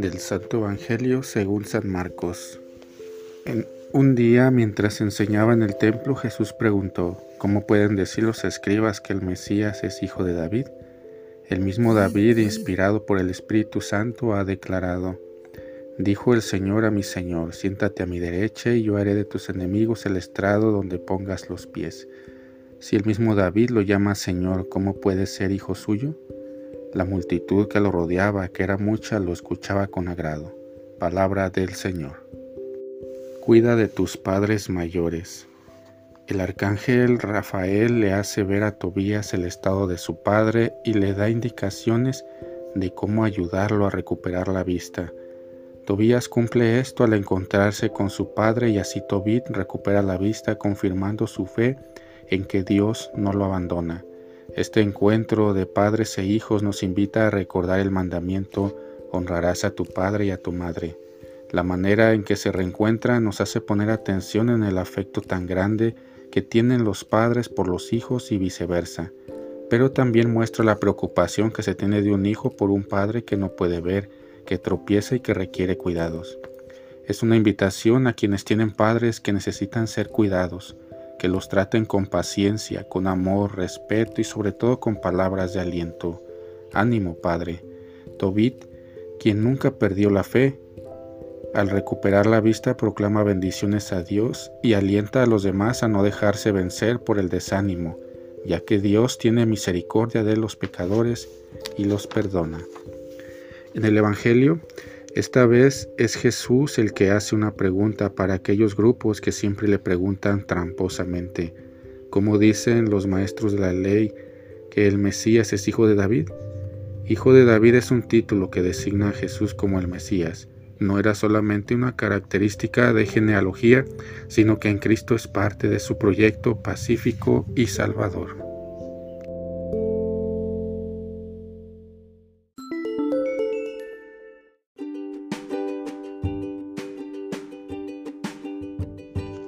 Del Santo Evangelio según San Marcos. En un día, mientras enseñaba en el templo, Jesús preguntó, ¿cómo pueden decir los escribas que el Mesías es hijo de David? El mismo David, inspirado por el Espíritu Santo, ha declarado, Dijo el Señor a mi Señor, siéntate a mi derecha y yo haré de tus enemigos el estrado donde pongas los pies. Si el mismo David lo llama Señor, ¿cómo puede ser hijo suyo? La multitud que lo rodeaba, que era mucha, lo escuchaba con agrado. Palabra del Señor. Cuida de tus padres mayores. El arcángel Rafael le hace ver a Tobías el estado de su padre y le da indicaciones de cómo ayudarlo a recuperar la vista. Tobías cumple esto al encontrarse con su padre y así Tobit recupera la vista confirmando su fe en que Dios no lo abandona. Este encuentro de padres e hijos nos invita a recordar el mandamiento honrarás a tu padre y a tu madre. La manera en que se reencuentran nos hace poner atención en el afecto tan grande que tienen los padres por los hijos y viceversa, pero también muestra la preocupación que se tiene de un hijo por un padre que no puede ver, que tropieza y que requiere cuidados. Es una invitación a quienes tienen padres que necesitan ser cuidados, que los traten con paciencia, con amor, respeto y sobre todo con palabras de aliento. Ánimo, Padre. Tobit, quien nunca perdió la fe, al recuperar la vista proclama bendiciones a Dios y alienta a los demás a no dejarse vencer por el desánimo, ya que Dios tiene misericordia de los pecadores y los perdona. En el Evangelio, esta vez es Jesús el que hace una pregunta para aquellos grupos que siempre le preguntan tramposamente, como dicen los maestros de la ley, que el Mesías es hijo de David. Hijo de David es un título que designa a Jesús como el Mesías. No era solamente una característica de genealogía, sino que en Cristo es parte de su proyecto pacífico y salvador.